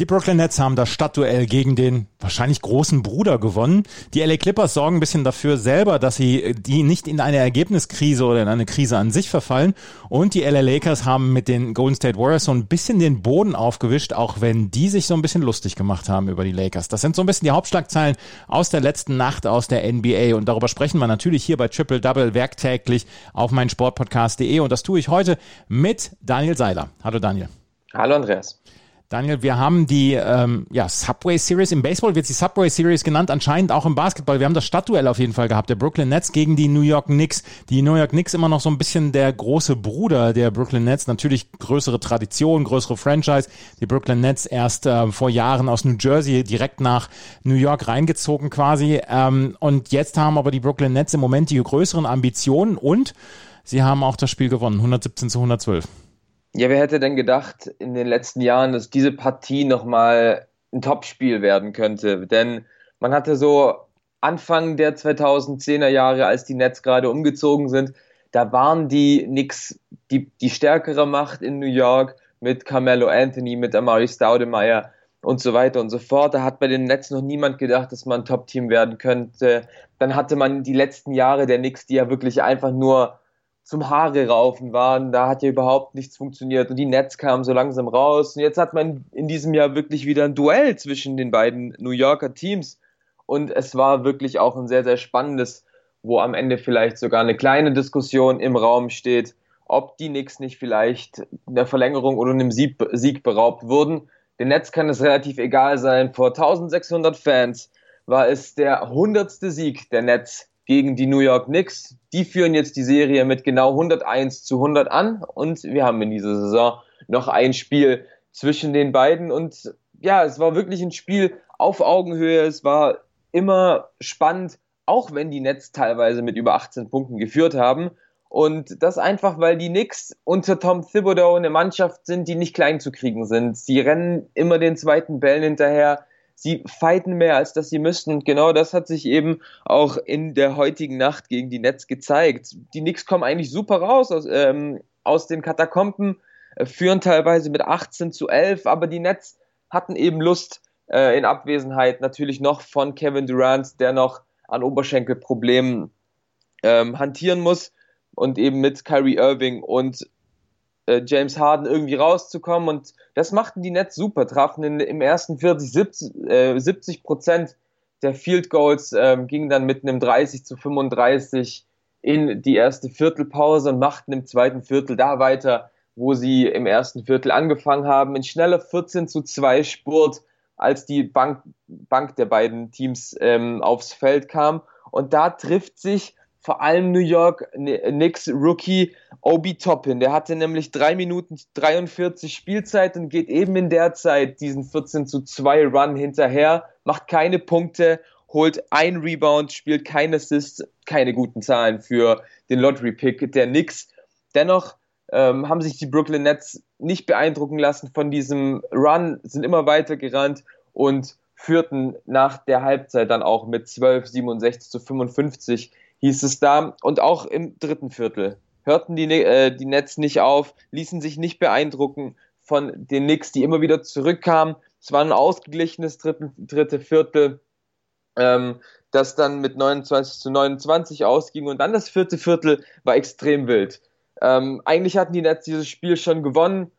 Die Brooklyn Nets haben das Stadtduell gegen den wahrscheinlich großen Bruder gewonnen. Die LA Clippers sorgen ein bisschen dafür selber, dass sie die nicht in eine Ergebniskrise oder in eine Krise an sich verfallen. Und die LA Lakers haben mit den Golden State Warriors so ein bisschen den Boden aufgewischt, auch wenn die sich so ein bisschen lustig gemacht haben über die Lakers. Das sind so ein bisschen die Hauptschlagzeilen aus der letzten Nacht aus der NBA. Und darüber sprechen wir natürlich hier bei Triple Double werktäglich auf meinsportpodcast.de. Und das tue ich heute mit Daniel Seiler. Hallo Daniel. Hallo Andreas. Daniel, wir haben die ähm, ja, Subway Series. Im Baseball wird sie Subway Series genannt, anscheinend auch im Basketball. Wir haben das Stadtduell auf jeden Fall gehabt, der Brooklyn Nets gegen die New York Knicks. Die New York Knicks immer noch so ein bisschen der große Bruder der Brooklyn Nets. Natürlich größere Tradition, größere Franchise. Die Brooklyn Nets erst äh, vor Jahren aus New Jersey direkt nach New York reingezogen quasi. Ähm, und jetzt haben aber die Brooklyn Nets im Moment die größeren Ambitionen und sie haben auch das Spiel gewonnen, 117 zu 112. Ja, wer hätte denn gedacht in den letzten Jahren, dass diese Partie nochmal ein Topspiel werden könnte? Denn man hatte so Anfang der 2010er Jahre, als die Nets gerade umgezogen sind, da waren die Knicks die, die stärkere Macht in New York mit Carmelo Anthony, mit Amari Staudemeyer und so weiter und so fort. Da hat bei den Nets noch niemand gedacht, dass man ein Top-Team werden könnte. Dann hatte man die letzten Jahre der Knicks, die ja wirklich einfach nur zum Haare raufen waren. Da hat ja überhaupt nichts funktioniert und die Nets kamen so langsam raus. Und jetzt hat man in diesem Jahr wirklich wieder ein Duell zwischen den beiden New Yorker Teams. Und es war wirklich auch ein sehr, sehr spannendes, wo am Ende vielleicht sogar eine kleine Diskussion im Raum steht, ob die Knicks nicht vielleicht in der Verlängerung oder einem Sieg, Sieg beraubt wurden. Den Nets kann es relativ egal sein. Vor 1600 Fans war es der hundertste Sieg der Nets gegen die New York Knicks. Die führen jetzt die Serie mit genau 101 zu 100 an und wir haben in dieser Saison noch ein Spiel zwischen den beiden und ja, es war wirklich ein Spiel auf Augenhöhe. Es war immer spannend, auch wenn die Nets teilweise mit über 18 Punkten geführt haben. Und das einfach, weil die Knicks unter Tom Thibodeau eine Mannschaft sind, die nicht klein zu kriegen sind. Sie rennen immer den zweiten Bällen hinterher sie fighten mehr, als dass sie müssten. Und genau das hat sich eben auch in der heutigen Nacht gegen die Nets gezeigt. Die Knicks kommen eigentlich super raus aus, ähm, aus den Katakomben, äh, führen teilweise mit 18 zu 11, aber die Nets hatten eben Lust äh, in Abwesenheit natürlich noch von Kevin Durant, der noch an Oberschenkelproblemen ähm, hantieren muss und eben mit Kyrie Irving und äh, James Harden irgendwie rauszukommen. Und das machten die Nets super, trafen in, im ersten Viertel 70, äh, 70 Prozent der Field Goals, äh, gingen dann mit einem 30 zu 35 in die erste Viertelpause und machten im zweiten Viertel da weiter, wo sie im ersten Viertel angefangen haben, in schneller 14 zu 2 Spurt, als die Bank, Bank der beiden Teams ähm, aufs Feld kam. Und da trifft sich vor allem New York Knicks Rookie Obi Toppin. Der hatte nämlich drei Minuten 43 Spielzeit und geht eben in der Zeit diesen 14 zu 2 Run hinterher, macht keine Punkte, holt ein Rebound, spielt kein Assist, keine guten Zahlen für den Lottery Pick der Knicks. Dennoch ähm, haben sich die Brooklyn Nets nicht beeindrucken lassen von diesem Run, sind immer weiter gerannt und führten nach der Halbzeit dann auch mit 12, 67 zu 55 hieß es da. Und auch im dritten Viertel hörten die, äh, die Nets nicht auf, ließen sich nicht beeindrucken von den Knicks, die immer wieder zurückkamen. Es war ein ausgeglichenes dritten, dritte Viertel, ähm, das dann mit 29 zu 29 ausging. Und dann das vierte Viertel war extrem wild. Ähm, eigentlich hatten die Nets dieses Spiel schon gewonnen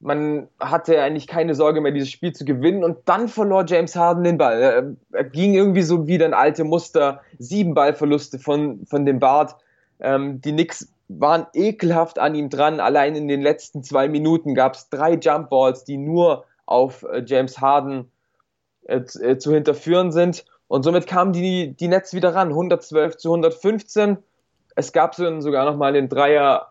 man hatte eigentlich keine Sorge mehr, dieses Spiel zu gewinnen. Und dann verlor James Harden den Ball. Er, ging irgendwie so wieder ein alte Muster. Sieben Ballverluste von, von dem Bart. Ähm, die Knicks waren ekelhaft an ihm dran. Allein in den letzten zwei Minuten gab es drei Jump Balls, die nur auf äh, James Harden äh, äh, zu hinterführen sind. Und somit kamen die, die Nets wieder ran. 112 zu 115. Es gab sogar noch mal den Dreier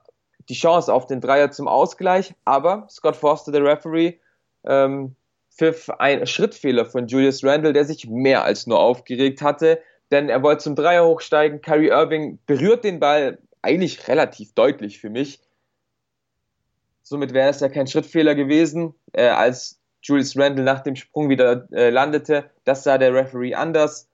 die Chance auf den Dreier zum Ausgleich, aber Scott Foster, der Referee, ähm, pfiff ein Schrittfehler von Julius Randle, der sich mehr als nur aufgeregt hatte, denn er wollte zum Dreier hochsteigen. Kyrie Irving berührt den Ball eigentlich relativ deutlich für mich. Somit wäre es ja kein Schrittfehler gewesen, äh, als Julius Randle nach dem Sprung wieder äh, landete. Das sah der Referee anders.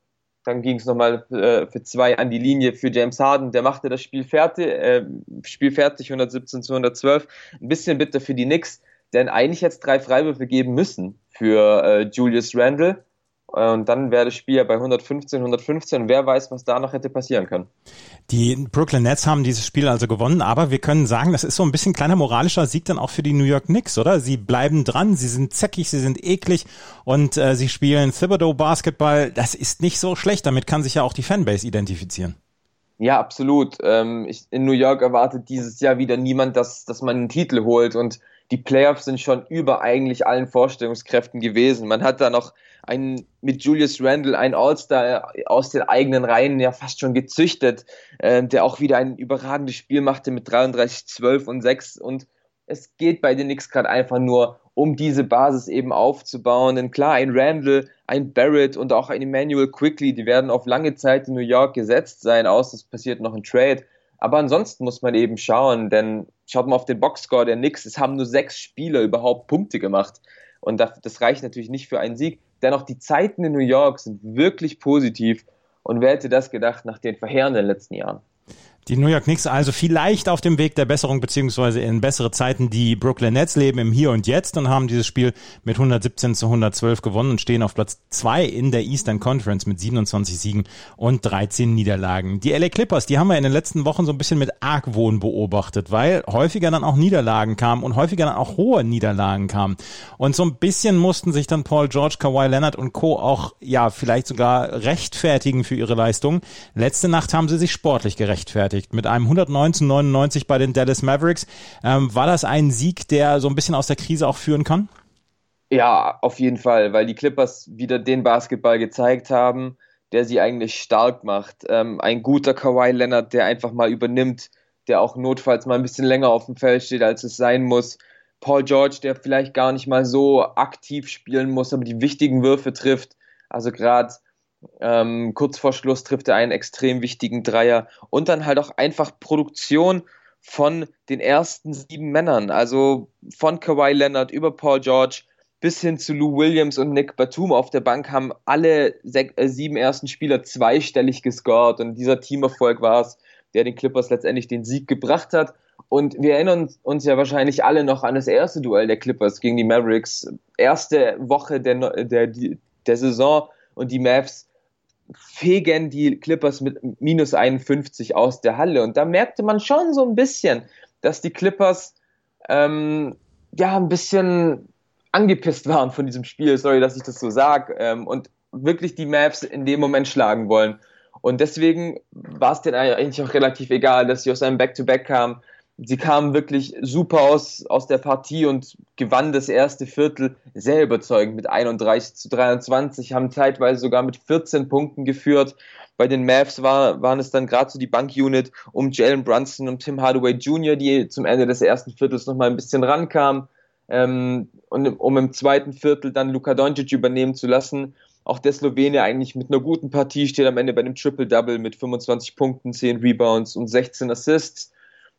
Dann ging es nochmal äh, für zwei an die Linie für James Harden. Der machte das Spiel fertig, äh, Spiel fertig 117 zu 112. Ein bisschen bitter für die Knicks, denn eigentlich jetzt drei Freiwürfe geben müssen für äh, Julius Randle. Und dann wäre das Spiel ja bei 115, 115. Wer weiß, was da noch hätte passieren können. Die Brooklyn Nets haben dieses Spiel also gewonnen, aber wir können sagen, das ist so ein bisschen kleiner moralischer Sieg dann auch für die New York Knicks, oder? Sie bleiben dran, sie sind zäckig, sie sind eklig und äh, sie spielen Thibodeau Basketball. Das ist nicht so schlecht. Damit kann sich ja auch die Fanbase identifizieren. Ja, absolut. Ähm, ich, in New York erwartet dieses Jahr wieder niemand, dass, dass man einen Titel holt und die Playoffs sind schon über eigentlich allen Vorstellungskräften gewesen. Man hat da noch einen, mit Julius Randle einen All-Star aus den eigenen Reihen ja fast schon gezüchtet, äh, der auch wieder ein überragendes Spiel machte mit 33, 12 und 6 und es geht bei den Knicks gerade einfach nur um diese Basis eben aufzubauen. Denn klar, ein Randle, ein Barrett und auch ein Emmanuel Quickly, die werden auf lange Zeit in New York gesetzt sein, aus es passiert noch ein Trade. Aber ansonsten muss man eben schauen, denn schaut mal auf den Boxscore der Knicks, es haben nur sechs Spieler überhaupt Punkte gemacht. Und das reicht natürlich nicht für einen Sieg. Dennoch, die Zeiten in New York sind wirklich positiv. Und wer hätte das gedacht nach den verheerenden letzten Jahren? Die New York Knicks also vielleicht auf dem Weg der Besserung beziehungsweise in bessere Zeiten. Die Brooklyn Nets leben im Hier und Jetzt und haben dieses Spiel mit 117 zu 112 gewonnen und stehen auf Platz zwei in der Eastern Conference mit 27 Siegen und 13 Niederlagen. Die LA Clippers, die haben wir in den letzten Wochen so ein bisschen mit Argwohn beobachtet, weil häufiger dann auch Niederlagen kamen und häufiger dann auch hohe Niederlagen kamen. Und so ein bisschen mussten sich dann Paul George, Kawhi Leonard und Co. auch, ja, vielleicht sogar rechtfertigen für ihre Leistung. Letzte Nacht haben sie sich sportlich gerechtfertigt gerechtfertigt. Mit einem 119,99 bei den Dallas Mavericks. Ähm, war das ein Sieg, der so ein bisschen aus der Krise auch führen kann? Ja, auf jeden Fall, weil die Clippers wieder den Basketball gezeigt haben, der sie eigentlich stark macht. Ähm, ein guter Kawhi Leonard, der einfach mal übernimmt, der auch notfalls mal ein bisschen länger auf dem Feld steht, als es sein muss. Paul George, der vielleicht gar nicht mal so aktiv spielen muss, aber die wichtigen Würfe trifft. Also gerade ähm, kurz vor Schluss trifft er einen extrem wichtigen Dreier und dann halt auch einfach Produktion von den ersten sieben Männern, also von Kawhi Leonard über Paul George bis hin zu Lou Williams und Nick Batum auf der Bank haben alle äh, sieben ersten Spieler zweistellig gescored und dieser Teamerfolg war es, der den Clippers letztendlich den Sieg gebracht hat. Und wir erinnern uns ja wahrscheinlich alle noch an das erste Duell der Clippers gegen die Mavericks. Erste Woche der, der, der Saison und die Mavs fegen die Clippers mit minus 51 aus der Halle. Und da merkte man schon so ein bisschen, dass die Clippers ähm, ja ein bisschen angepisst waren von diesem Spiel, sorry, dass ich das so sage, ähm, und wirklich die Mavs in dem Moment schlagen wollen. Und deswegen war es denen eigentlich auch relativ egal, dass sie aus einem Back-to-Back kamen sie kamen wirklich super aus, aus der Partie und gewannen das erste Viertel sehr überzeugend mit 31 zu 23, haben zeitweise sogar mit 14 Punkten geführt. Bei den Mavs war, waren es dann gerade so die Bankunit um Jalen Brunson und Tim Hardaway Jr., die zum Ende des ersten Viertels nochmal ein bisschen rankamen. Ähm, und um im zweiten Viertel dann Luka Doncic übernehmen zu lassen. Auch der Slowene eigentlich mit einer guten Partie steht am Ende bei einem Triple-Double mit 25 Punkten, 10 Rebounds und 16 Assists.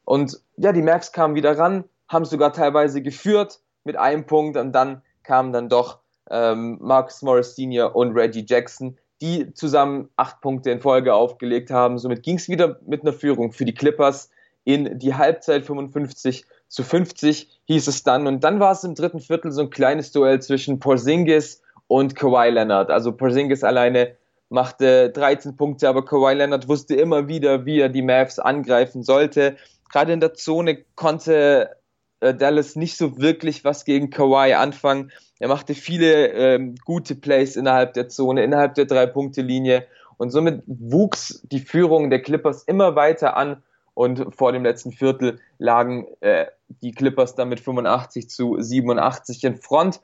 Und ja, die Mavs kamen wieder ran, haben sogar teilweise geführt mit einem Punkt und dann kamen dann doch ähm, Marcus Morris Sr. und Reggie Jackson, die zusammen acht Punkte in Folge aufgelegt haben. Somit ging es wieder mit einer Führung für die Clippers in die Halbzeit 55 zu 50 hieß es dann. Und dann war es im dritten Viertel so ein kleines Duell zwischen Porzingis und Kawhi Leonard. Also Porzingis alleine machte 13 Punkte, aber Kawhi Leonard wusste immer wieder, wie er die Mavs angreifen sollte gerade in der Zone konnte äh, Dallas nicht so wirklich was gegen Kawhi anfangen. Er machte viele ähm, gute Plays innerhalb der Zone, innerhalb der Drei-Punkte-Linie und somit wuchs die Führung der Clippers immer weiter an und vor dem letzten Viertel lagen äh, die Clippers dann mit 85 zu 87 in Front.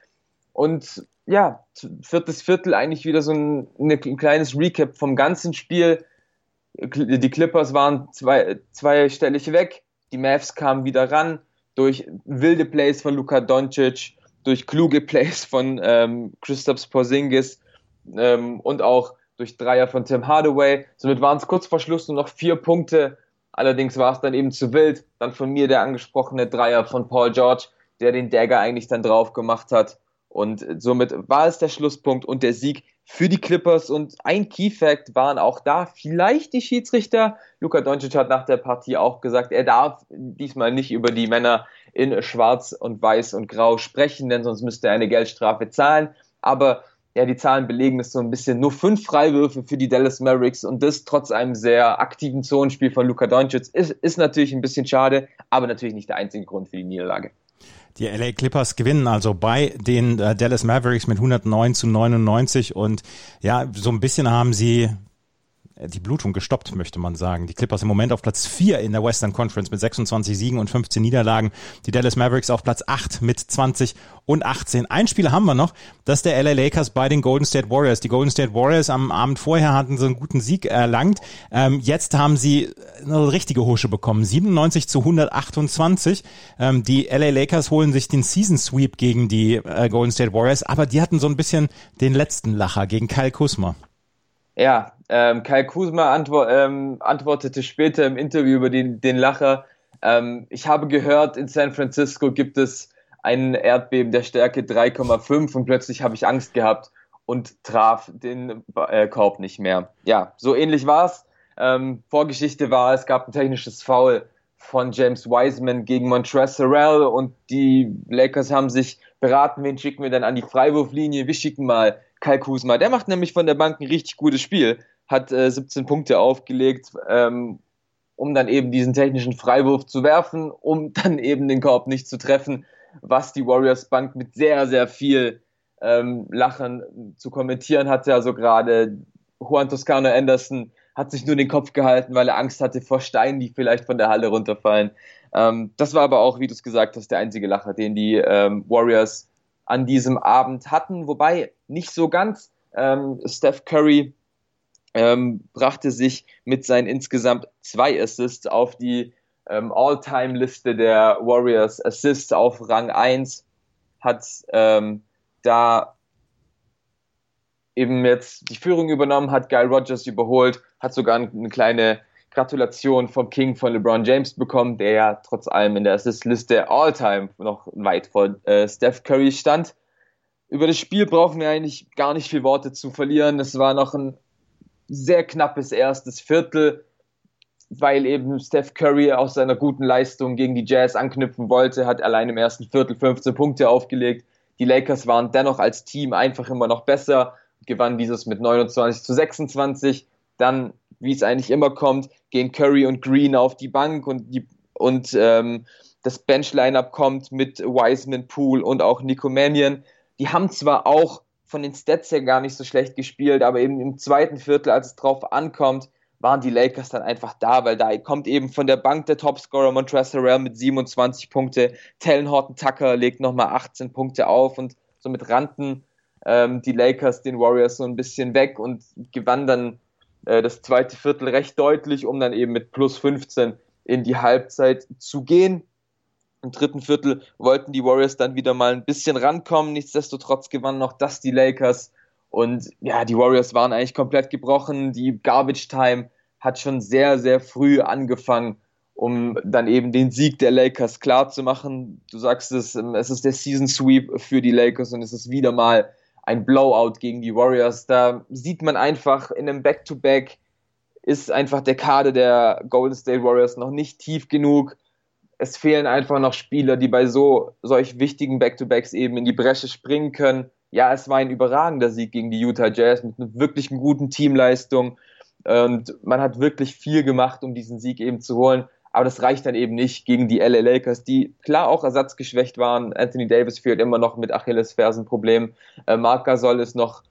Und ja, viertes Viertel eigentlich wieder so ein, ein kleines Recap vom ganzen Spiel die Clippers waren zwei, zweistellig weg, die Mavs kamen wieder ran durch wilde Plays von Luka Doncic, durch kluge Plays von ähm, Christoph Porzingis ähm, und auch durch Dreier von Tim Hardaway. Somit waren es kurz vor Schluss nur noch vier Punkte. Allerdings war es dann eben zu wild. Dann von mir der angesprochene Dreier von Paul George, der den Dagger eigentlich dann drauf gemacht hat. Und somit war es der Schlusspunkt und der Sieg für die Clippers. Und ein Key Fact waren auch da vielleicht die Schiedsrichter. Luka Doncic hat nach der Partie auch gesagt, er darf diesmal nicht über die Männer in Schwarz und Weiß und Grau sprechen, denn sonst müsste er eine Geldstrafe zahlen. Aber ja, die Zahlen belegen es so ein bisschen. Nur fünf Freiwürfe für die Dallas Mavericks und das trotz einem sehr aktiven Zonenspiel von Luka Doncic ist, ist natürlich ein bisschen schade, aber natürlich nicht der einzige Grund für die Niederlage. Die LA Clippers gewinnen also bei den äh, Dallas Mavericks mit 109 zu 99 und ja, so ein bisschen haben sie die Blutung gestoppt, möchte man sagen. Die Clippers im Moment auf Platz 4 in der Western Conference mit 26 Siegen und 15 Niederlagen. Die Dallas Mavericks auf Platz 8 mit 20 und 18. Ein Spiel haben wir noch, das ist der LA Lakers bei den Golden State Warriors. Die Golden State Warriors am Abend vorher hatten so einen guten Sieg erlangt. Ähm, jetzt haben sie eine richtige Husche bekommen. 97 zu 128. Ähm, die LA Lakers holen sich den Season Sweep gegen die äh, Golden State Warriors, aber die hatten so ein bisschen den letzten Lacher gegen Kyle Kuzma. Ja, ähm, Kai Kuzma antwo ähm, antwortete später im Interview über den, den Lacher. Ähm, ich habe gehört, in San Francisco gibt es ein Erdbeben der Stärke 3,5 und plötzlich habe ich Angst gehabt und traf den äh, Korb nicht mehr. Ja, so ähnlich war es. Ähm, Vorgeschichte war, es gab ein technisches Foul von James Wiseman gegen Montrezl Harrell und die Lakers haben sich beraten, wen schicken wir denn an die Freiwurflinie? Wir schicken mal Kai Kusma. Der macht nämlich von der Bank ein richtig gutes Spiel, hat äh, 17 Punkte aufgelegt, ähm, um dann eben diesen technischen Freiwurf zu werfen, um dann eben den Korb nicht zu treffen, was die Warriors Bank mit sehr, sehr viel ähm, Lachen zu kommentieren hatte. Also gerade Juan Toscano Anderson hat sich nur den Kopf gehalten, weil er Angst hatte vor Steinen, die vielleicht von der Halle runterfallen. Ähm, das war aber auch, wie du es gesagt hast, der einzige Lacher, den die ähm, Warriors an diesem Abend hatten, wobei nicht so ganz. Ähm, Steph Curry ähm, brachte sich mit seinen insgesamt zwei Assists auf die ähm, All-Time-Liste der Warriors Assists auf Rang 1, hat ähm, da eben jetzt die Führung übernommen, hat Guy Rogers überholt, hat sogar eine kleine Gratulation vom King von LeBron James bekommen, der ja trotz allem in der Assist-Liste All-Time noch weit vor äh, Steph Curry stand. Über das Spiel brauchen wir eigentlich gar nicht viel Worte zu verlieren. Es war noch ein sehr knappes erstes Viertel, weil eben Steph Curry aus seiner guten Leistung gegen die Jazz anknüpfen wollte, hat allein im ersten Viertel 15 Punkte aufgelegt. Die Lakers waren dennoch als Team einfach immer noch besser, gewannen dieses mit 29 zu 26. Dann wie es eigentlich immer kommt, gehen Curry und Green auf die Bank und, die, und ähm, das Bench-Lineup kommt mit Wiseman, Poole und auch Nico Mannion. Die haben zwar auch von den Stats her gar nicht so schlecht gespielt, aber eben im zweiten Viertel, als es drauf ankommt, waren die Lakers dann einfach da, weil da kommt eben von der Bank der Topscorer Montrezl Harrell mit 27 Punkte, Talon Horton Tucker legt nochmal 18 Punkte auf und somit rannten ähm, die Lakers den Warriors so ein bisschen weg und gewannen dann äh, das zweite Viertel recht deutlich, um dann eben mit plus 15 in die Halbzeit zu gehen. Im dritten Viertel wollten die Warriors dann wieder mal ein bisschen rankommen. Nichtsdestotrotz gewannen noch das die Lakers. Und ja, die Warriors waren eigentlich komplett gebrochen. Die Garbage Time hat schon sehr, sehr früh angefangen, um dann eben den Sieg der Lakers klar zu machen. Du sagst es, es ist der Season Sweep für die Lakers und es ist wieder mal ein Blowout gegen die Warriors. Da sieht man einfach in einem Back-to-Back -Back ist einfach der Kader der Golden State Warriors noch nicht tief genug. Es fehlen einfach noch Spieler, die bei so solch wichtigen Back-to-Backs eben in die Bresche springen können. Ja, es war ein überragender Sieg gegen die Utah Jazz mit einer wirklich guten Teamleistung. Und man hat wirklich viel gemacht, um diesen Sieg eben zu holen. Aber das reicht dann eben nicht gegen die LA Lakers, die klar auch ersatzgeschwächt waren. Anthony Davis fehlt immer noch mit Achillesfersenproblemen. Äh, Marc Gasol ist noch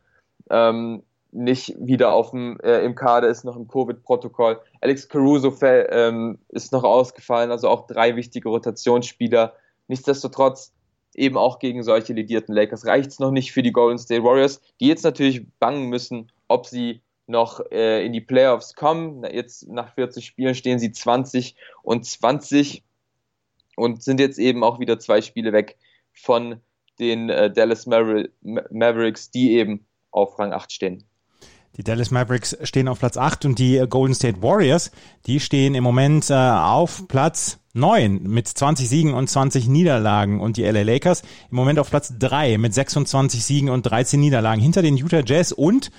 ähm, nicht wieder auf dem, äh, im Kader, ist noch im Covid-Protokoll. Alex Caruso ähm, ist noch ausgefallen, also auch drei wichtige Rotationsspieler. Nichtsdestotrotz eben auch gegen solche lidierten Lakers reicht es noch nicht für die Golden State Warriors, die jetzt natürlich bangen müssen, ob sie noch äh, in die Playoffs kommen. Jetzt nach 40 Spielen stehen sie 20 und 20 und sind jetzt eben auch wieder zwei Spiele weg von den äh, Dallas Maver Mavericks, die eben auf Rang 8 stehen. Die Dallas Mavericks stehen auf Platz 8 und die Golden State Warriors, die stehen im Moment äh, auf Platz neun mit 20 Siegen und 20 Niederlagen. Und die LA Lakers im Moment auf Platz drei mit 26 Siegen und 13 Niederlagen. Hinter den Utah Jazz und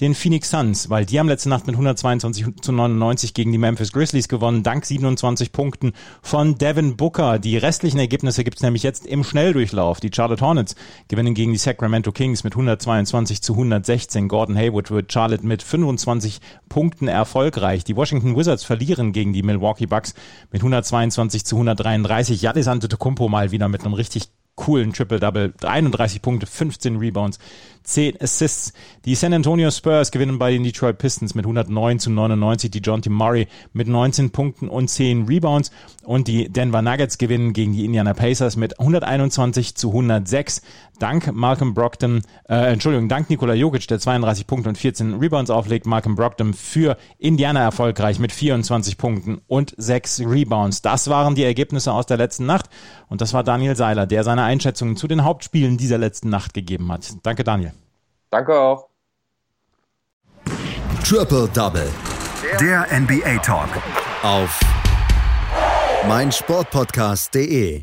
den Phoenix Suns, weil die haben letzte Nacht mit 122 zu 99 gegen die Memphis Grizzlies gewonnen, dank 27 Punkten von Devin Booker. Die restlichen Ergebnisse gibt's nämlich jetzt im Schnelldurchlauf. Die Charlotte Hornets gewinnen gegen die Sacramento Kings mit 122 zu 116. Gordon Hayward wird Charlotte mit 25 Punkten erfolgreich. Die Washington Wizards verlieren gegen die Milwaukee Bucks mit 122 zu 133. Giannis Antetokounmpo mal wieder mit einem richtig coolen Triple-Double. 31 Punkte, 15 Rebounds, 10 Assists. Die San Antonio Spurs gewinnen bei den Detroit Pistons mit 109 zu 99. Die John T. Murray mit 19 Punkten und 10 Rebounds. Und die Denver Nuggets gewinnen gegen die Indiana Pacers mit 121 zu 106. Dank Malcolm Brogdon, äh, Entschuldigung, dank Nikola Jokic, der 32 Punkte und 14 Rebounds auflegt. Malcolm Brogdon für Indiana erfolgreich mit 24 Punkten und 6 Rebounds. Das waren die Ergebnisse aus der letzten Nacht. Und das war Daniel Seiler, der seine Einschätzungen zu den Hauptspielen dieser letzten Nacht gegeben hat. Danke, Daniel. Danke auch. Triple Double. Der NBA Talk. Auf meinsportpodcast.de.